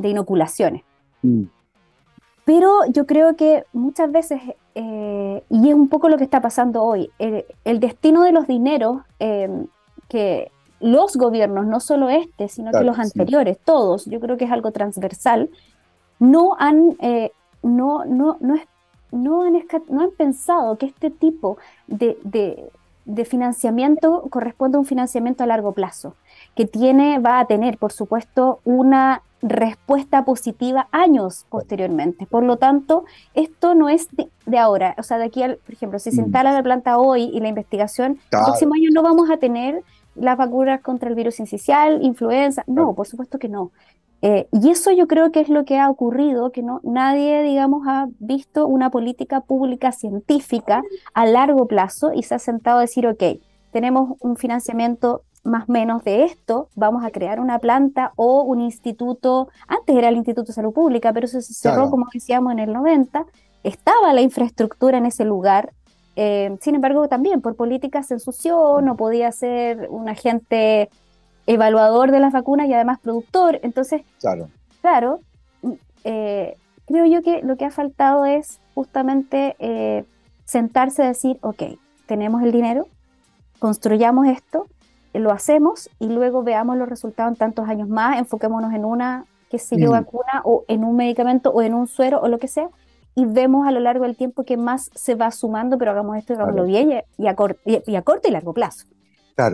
inoculaciones. Mm. Pero yo creo que muchas veces eh, y es un poco lo que está pasando hoy. El, destino de los dineros eh, que los gobiernos, no solo este, sino que los anteriores, todos, yo creo que es algo transversal, no han, eh, no, no, no, no, han, no han pensado que este tipo de, de financiamiento corresponde a un financiamiento a largo plazo, que tiene, va a tener, por supuesto, una respuesta positiva años posteriormente. Por lo tanto, esto no es de, ahora. O sea, de aquí al, por ejemplo, si se mm. instala la planta hoy y la investigación, el próximo año no vamos a tener las vacunas contra el virus incisional, influenza. No, por supuesto que no. Eh, y eso yo creo que es lo que ha ocurrido, que no nadie, digamos, ha visto una política pública científica a largo plazo y se ha sentado a decir, ok, tenemos un financiamiento más o menos de esto, vamos a crear una planta o un instituto, antes era el Instituto de Salud Pública, pero eso se cerró, como decíamos, en el 90, estaba la infraestructura en ese lugar, eh, sin embargo, también por políticas se ensució, no podía ser un agente evaluador de las vacunas y además productor. Entonces, claro, claro eh, creo yo que lo que ha faltado es justamente eh, sentarse y decir, ok, tenemos el dinero, construyamos esto, lo hacemos y luego veamos los resultados en tantos años más, enfoquémonos en una, qué sé yo, mm. vacuna o en un medicamento o en un suero o lo que sea, y vemos a lo largo del tiempo que más se va sumando, pero hagamos esto y hagámoslo bien y a, corto y, largo plazo.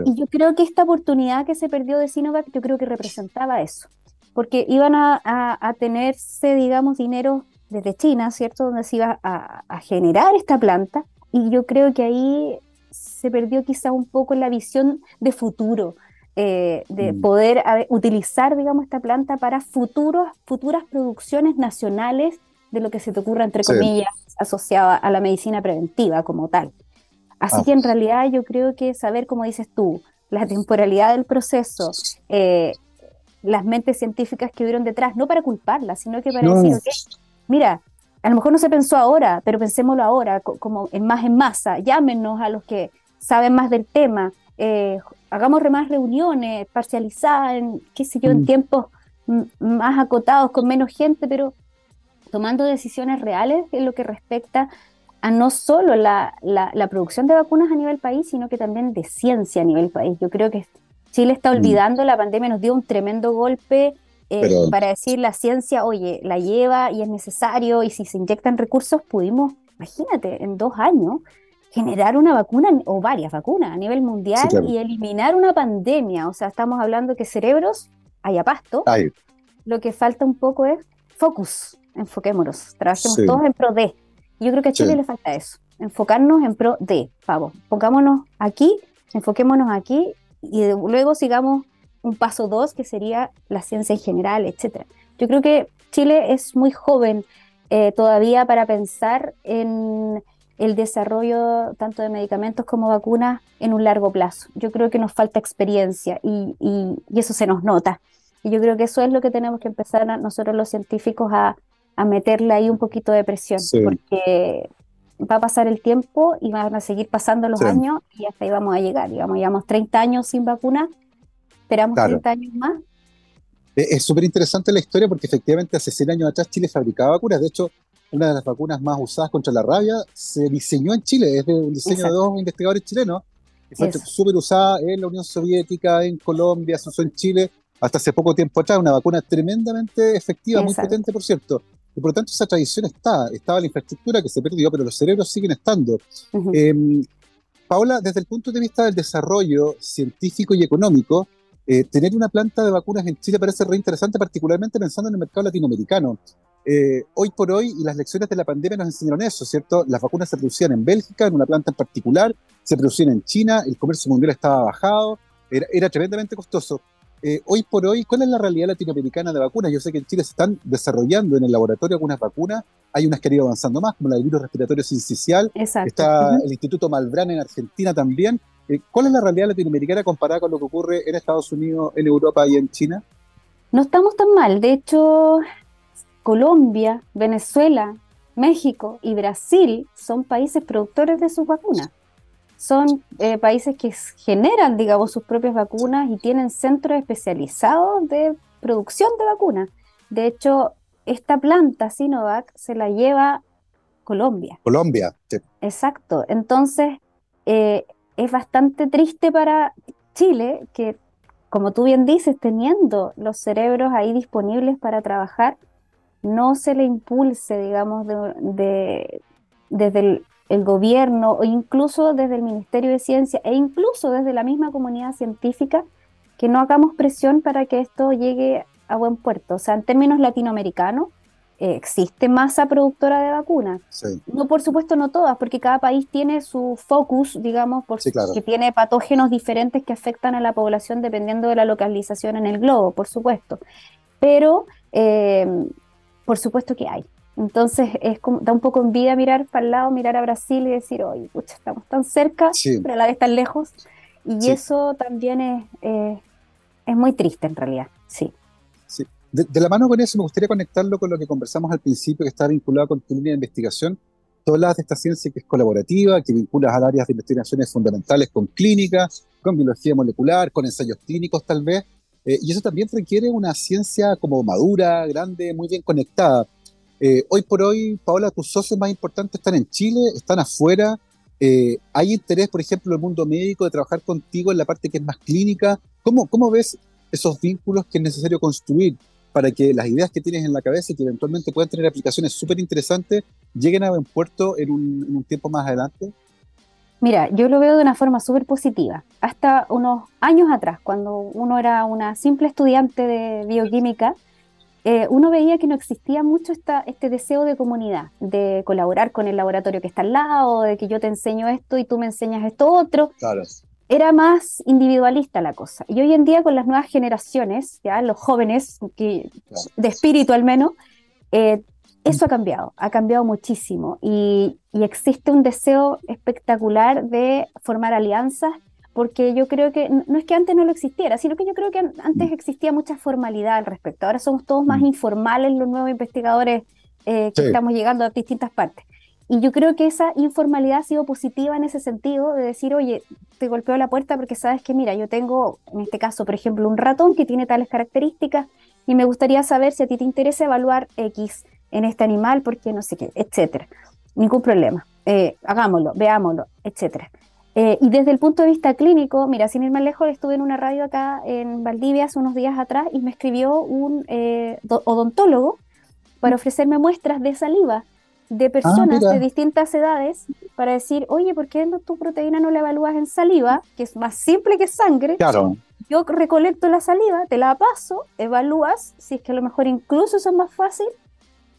Y yo creo que esta oportunidad que se perdió de Sinovac, yo creo que representaba eso, porque iban a, tenerse, digamos, dinero desde China, ¿cierto? Donde se iba a, generar esta planta, y yo creo que ahí se perdió quizá un poco la visión de futuro, eh, de mm. poder utilizar, digamos, esta planta para futuros, futuras producciones nacionales de lo que se te ocurra, entre comillas, asociada a la medicina preventiva como tal. Así ah. que en realidad yo creo que saber, como dices tú, la temporalidad del proceso, eh, las mentes científicas que hubieron detrás, no para culparlas, sino que para decir, mira, a lo mejor no se pensó ahora, pero pensémoslo ahora, como en más en masa, llámenos a los que saben más del tema, eh, hagamos más reuniones parcializadas, en, qué sé yo, en mm. tiempos más acotados, con menos gente, pero tomando decisiones reales en lo que respecta a no solo la, la, producción de vacunas a nivel país, sino que también de ciencia a nivel país. Yo creo que Chile está mm. olvidando, la pandemia nos dio un tremendo golpe eh, para decir la ciencia, oye, la lleva y es necesario, y si se inyectan recursos, pudimos, imagínate, en dos años generar una vacuna o varias vacunas a nivel mundial y eliminar una pandemia. O sea, estamos hablando que cerebros haya pasto. Lo que falta un poco es focus, enfoquémonos, trabajemos todos en pro de. Yo creo que a Chile le falta eso, enfocarnos en pro de, favor. Pongámonos aquí, enfoquémonos aquí y luego sigamos un paso dos, que sería la ciencia en general, etcétera. Yo creo que Chile es muy joven eh, todavía para pensar en el desarrollo tanto de medicamentos como vacunas en un largo plazo. Yo creo que nos falta experiencia y, eso se nos nota. Y yo creo que eso es lo que tenemos que empezar nosotros los científicos a, a meterle ahí un poquito de presión, porque va a pasar el tiempo y van a seguir pasando los años y hasta ahí vamos a llegar. Digamos, llevamos 30 años sin vacuna, esperamos 30 años más. Es súper interesante la historia porque efectivamente hace 100 años atrás Chile fabricaba vacunas. De hecho, una de las vacunas más usadas contra la rabia se diseñó en Chile, es de un diseño de dos investigadores chilenos. fue súper usada en la Unión Soviética, en Colombia, se usó en Chile hasta hace poco tiempo atrás. Una vacuna tremendamente efectiva, muy potente, por cierto. Y por lo tanto esa tradición está, estaba la infraestructura que se perdió, pero los cerebros siguen estando. Em, Paola, desde el punto de vista del desarrollo científico y económico, eh, tener una planta de vacunas en Chile parece re interesante, particularmente pensando en el mercado latinoamericano. Eh, hoy por hoy, y las lecciones de la pandemia nos enseñaron eso, ¿cierto? Las vacunas se producían en Bélgica, en una planta en particular, se producían en China, el comercio mundial estaba bajado, era, era tremendamente costoso. Eh, hoy por hoy, ¿cuál es la realidad latinoamericana de vacunas? Yo sé que en Chile se están desarrollando en el laboratorio algunas vacunas, hay unas que han ido avanzando más, como la del virus respiratorio sincicial, está el Instituto Malbrán en Argentina también. Eh, ¿Cuál es la realidad latinoamericana comparada con lo que ocurre en Estados Unidos, en Europa y en China? No estamos tan mal, de hecho, Colombia, Venezuela, México y Brasil son países productores de sus vacunas son eh, países que generan, digamos, sus propias vacunas y tienen centros especializados de producción de vacunas. De hecho, esta planta Sinovac se la lleva Colombia. Colombia, sí. Exacto. Entonces, eh, es bastante triste para Chile que, como tú bien dices, teniendo los cerebros ahí disponibles para trabajar, no se le impulse, digamos, de, desde el, el, gobierno o incluso desde el Ministerio de Ciencia e incluso desde la misma comunidad científica, que no hagamos presión para que esto llegue a buen puerto. O sea, en términos latinoamericanos, eh, existe masa productora de vacunas. No, por supuesto, no todas, porque cada país tiene su focus, digamos, porque tiene patógenos diferentes que afectan a la población dependiendo de la localización en el globo, por supuesto. Pero, eh, por supuesto que hay. Entonces, es como, da un poco envidia mirar para el lado, mirar a Brasil y decir, oye, pucha, estamos tan cerca, pero a la vez tan lejos. Y eso también es, eh, es muy triste en realidad, sí. De, la mano con eso, me gustaría conectarlo con lo que conversamos al principio, que está vinculado con tu línea de investigación. Tú hablas de esta ciencia que es colaborativa, que vinculas a áreas de investigaciones fundamentales con clínica, con biología molecular, con ensayos clínicos tal vez. Eh, y eso también requiere una ciencia como madura, grande, muy bien conectada. Eh, hoy por hoy, Paola, tus socios más importantes están en Chile, están afuera. Eh, ¿Hay interés, por ejemplo, en el mundo médico de trabajar contigo en la parte que es más clínica? ¿Cómo, cómo ves esos vínculos que es necesario construir para que las ideas que tienes en la cabeza y que eventualmente puedan tener aplicaciones súper interesantes lleguen a buen puerto en un, tiempo más adelante? Mira, yo lo veo de una forma súper positiva. Hasta unos años atrás, cuando uno era una simple estudiante de bioquímica, eh, uno veía que no existía mucho esta, este deseo de comunidad, de colaborar con el laboratorio que está al lado, de que yo te enseño esto y tú me enseñas esto otro. Claro era más individualista la cosa. Y hoy en día con las nuevas generaciones, ya los jóvenes, que, de espíritu al menos, eh, eso ha cambiado, ha cambiado muchísimo. Y, existe un deseo espectacular de formar alianzas, porque yo creo que no es que antes no lo existiera, sino que yo creo que antes mm. existía mucha formalidad al respecto. Ahora somos todos más mm. informales los nuevos investigadores eh, que estamos llegando a distintas partes. Y yo creo que esa informalidad ha sido positiva en ese sentido, de decir, oye, te golpeo la puerta porque sabes que, mira, yo tengo, en este caso, por ejemplo, un ratón que tiene tales características y me gustaría saber si a ti te interesa evaluar X en este animal, porque no sé qué, etcétera. Ningún problema. Eh, hagámoslo, veámoslo, etcétera. Eh, y desde el punto de vista clínico, mira, sin ir más lejos, estuve en una radio acá en Valdivia hace unos días atrás y me escribió un eh, odontólogo para ofrecerme muestras de saliva de ah, personas de distintas edades para decir, oye, ¿por qué tu proteína no la evalúas en saliva, que es más simple que sangre? Claro. Yo recolecto la saliva, te la paso, evalúas, si es que a lo mejor incluso eso es más fácil,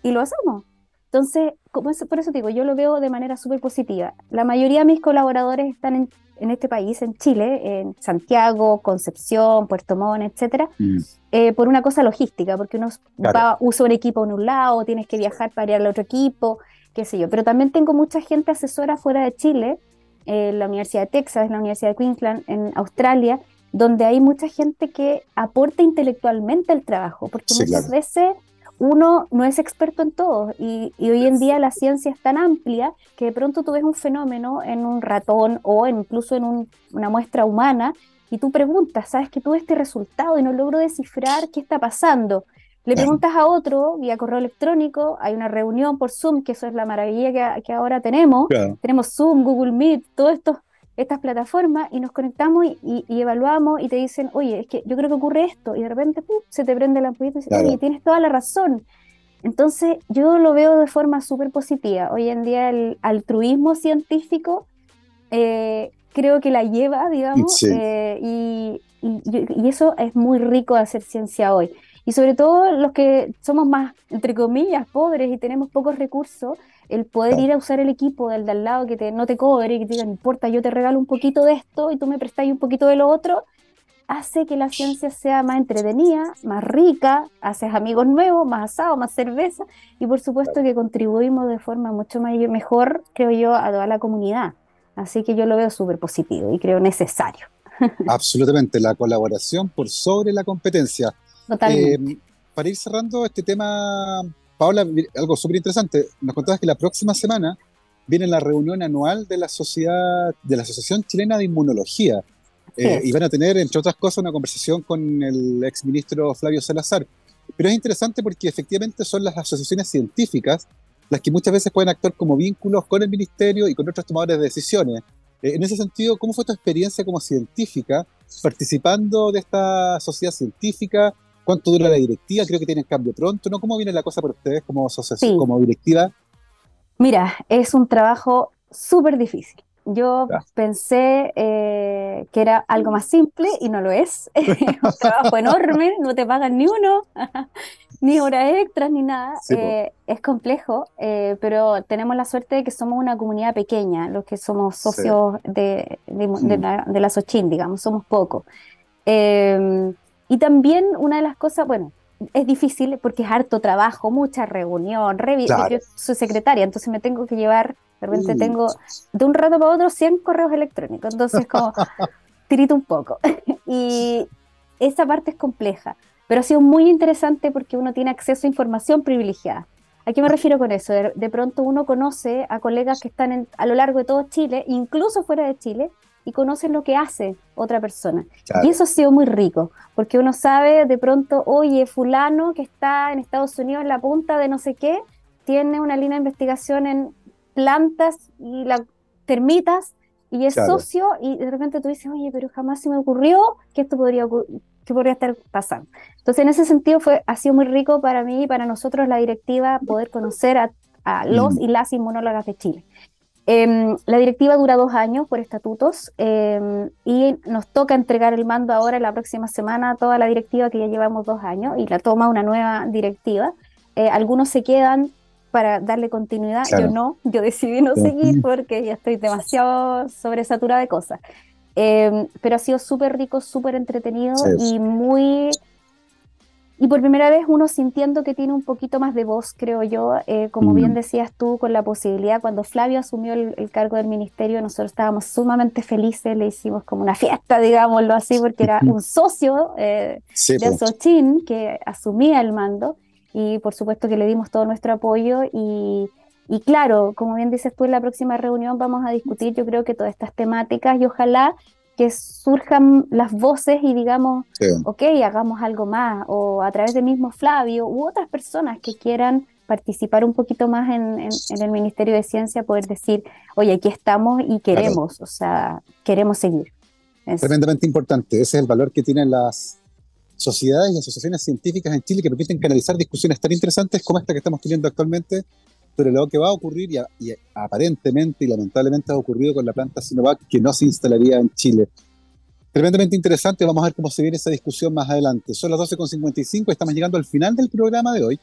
y lo hacemos. Entonces, como por eso digo, yo lo veo de manera súper positiva. La mayoría de mis colaboradores están en en este país, en Chile, en Santiago, Concepción, Puerto Montt, etcétera, mm. eh, por una cosa logística, porque uno usa un equipo en un lado, tienes que viajar para ir al otro equipo, qué sé yo. Pero también tengo mucha gente asesora fuera de Chile, en la Universidad de Texas, en la Universidad de Queensland, en Australia, donde hay mucha gente que aporta intelectualmente el trabajo, porque muchas veces uno no es experto en todo y, hoy en día la ciencia es tan amplia que de pronto tú ves un fenómeno en un ratón o incluso en una muestra humana y tú preguntas, sabes que tuve este resultado y no logro descifrar qué está pasando. Le preguntas a otro vía correo electrónico, hay una reunión por Zoom, que eso es la maravilla que, ahora tenemos. Tenemos Zoom, Google Meet, todo esto estas plataformas y nos conectamos y, evaluamos y te dicen, oye, es que yo creo que ocurre esto, y de repente se te prende la ampolleta y dices, oye, tienes toda la razón. Entonces, yo lo veo de forma súper positiva. Hoy en día el altruismo científico eh, creo que la lleva, digamos, eh, y, y, eso es muy rico de hacer ciencia hoy. Y sobre todo los que somos más, entre comillas, pobres y tenemos pocos recursos, el poder ir a usar el equipo del de al lado que te, no te cobre y que te diga, no importa, yo te regalo un poquito de esto y tú me prestáis un poquito de lo otro, hace que la ciencia sea más entretenida, más rica, haces amigos nuevos, más asado, más cerveza y por supuesto que contribuimos de forma mucho mejor, creo yo, a toda la comunidad. Así que yo lo veo súper positivo y creo necesario. <laughs> Absolutamente, la colaboración por sobre la competencia. Totalmente. Eh, para ir cerrando este tema, Paola, algo súper interesante. Nos contabas que la próxima semana viene la reunión anual de la sociedad, de la Asociación Chilena de Inmunología. Eh, y van a tener, entre otras cosas, una conversación con el exministro Flavio Salazar. Pero es interesante porque efectivamente son las asociaciones científicas las que muchas veces pueden actuar como vínculos con el ministerio y con otros tomadores de decisiones. Eh, en ese sentido, ¿cómo fue tu experiencia como científica participando de esta sociedad científica? ¿Cuánto dura la directiva? Creo que tienen cambio pronto, ¿no? ¿Cómo viene la cosa para ustedes como asociación, como directiva? Mira, es un trabajo súper difícil. Yo pensé eh, que era algo más simple y no lo es. <laughs> es un trabajo enorme, no te pagan ni uno, <laughs> ni horas extras, ni nada. Eh, es complejo, eh, pero tenemos la suerte de que somos una comunidad pequeña, los que somos socios de, de, la, de la Sochín, digamos, somos pocos. Y también una de las cosas, bueno, es difícil porque es harto trabajo, mucha reunión, yo soy secretaria, entonces me tengo que llevar de repente tengo de un rato para otro 100 correos electrónicos, entonces como <laughs> tirito un poco. <laughs> y esa parte es compleja, pero ha sido muy interesante porque uno tiene acceso a información privilegiada. ¿A qué me refiero con eso? De, pronto uno conoce a colegas que están a lo largo de todo Chile, incluso fuera de Chile, y conocen lo que hace otra persona. Y eso ha sido muy rico, porque uno sabe de pronto, oye, fulano que está en Estados Unidos en la punta de no sé qué, tiene una línea de investigación en plantas y las termitas y es socio y de repente tú dices, oye, pero jamás se me ocurrió que esto podría, que podría estar pasando. Entonces, en ese sentido, fue, ha sido muy rico para mí y para nosotros la directiva poder conocer a, los mm. y las inmunólogas de Chile. Em, la directiva dura dos años por estatutos em, y nos toca entregar el mando ahora la próxima semana a toda la directiva que ya llevamos dos años y la toma una nueva directiva. Eh, algunos se quedan para darle continuidad. Yo no, yo decidí no seguir porque ya estoy demasiado sobresaturada de cosas. Em, pero ha sido súper rico, súper entretenido y muy... Y por primera vez uno sintiendo que tiene un poquito más de voz, creo yo, eh, como bien decías tú, con la posibilidad, cuando Flavio asumió el, cargo del ministerio, nosotros estábamos sumamente felices, le hicimos como una fiesta, digámoslo así, porque era un socio eh, de Sochín que asumía el mando y por supuesto que le dimos todo nuestro apoyo y, y claro, como bien dices tú, en la próxima reunión vamos a discutir yo creo que todas estas temáticas y ojalá que surjan las voces y digamos, ok, hagamos algo más, o a través de mismo Flavio u otras personas que quieran participar un poquito más en, en, el Ministerio de Ciencia, poder decir, oye, aquí estamos y queremos, o sea, queremos seguir. Tremendamente importante, ese es el valor que tienen las, sociedades y asociaciones científicas en Chile que permiten canalizar discusiones tan interesantes como esta que estamos teniendo actualmente sobre lo que va a ocurrir y, aparentemente y lamentablemente ha ocurrido con la planta Sinovac que no se instalaría en Chile. Tremendamente interesante, vamos a ver cómo se viene esa discusión más adelante. Son las 12.55, estamos llegando al final del programa de hoy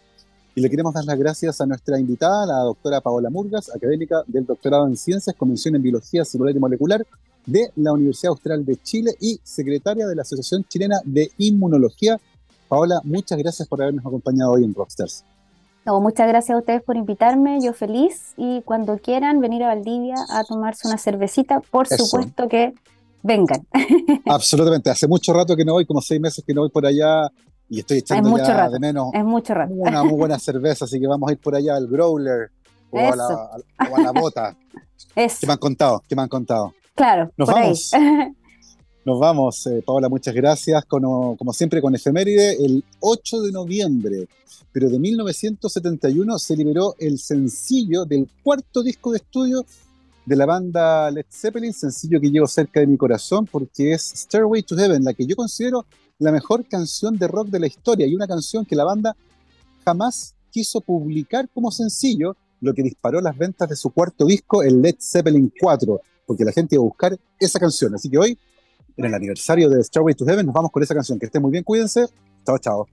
y le queremos dar las gracias a nuestra invitada, la doctora Paola Murgas, académica del doctorado en Ciencias, Convención en Biología Celular y Molecular, de la Universidad Austral de Chile y secretaria de la Asociación Chilena de Inmunología. Paola, muchas gracias por habernos acompañado hoy en Rockstars. No, muchas gracias a ustedes por invitarme, yo feliz y cuando quieran venir a Valdivia a tomarse una cervecita, por supuesto que vengan. <laughs> Absolutamente, hace mucho rato que no voy, como seis meses que no voy por allá y estoy echando ya de menos es mucho rato. una muy buena cerveza, así que vamos a ir por allá al Growler o, a la, bota. <laughs> Eso. ¿Qué me han contado? ¿Qué me han contado? Claro, nos vamos. <laughs> Nos vamos, eh, Paola, muchas gracias. Como, como, siempre con efeméride, el 8 de noviembre, pero de 1971 se liberó el sencillo del cuarto disco de estudio de la banda Led Zeppelin, sencillo que llevo cerca de mi corazón porque es Stairway to Heaven, la que yo considero la mejor canción de rock de la historia y una canción que la banda jamás quiso publicar como sencillo, lo que disparó las ventas de su cuarto disco, el Led Zeppelin 4 porque la gente iba a buscar esa canción. Así que hoy, en el aniversario de Starway to Heaven, nos vamos con esa canción. Que estén muy bien, cuídense. Chao, chao.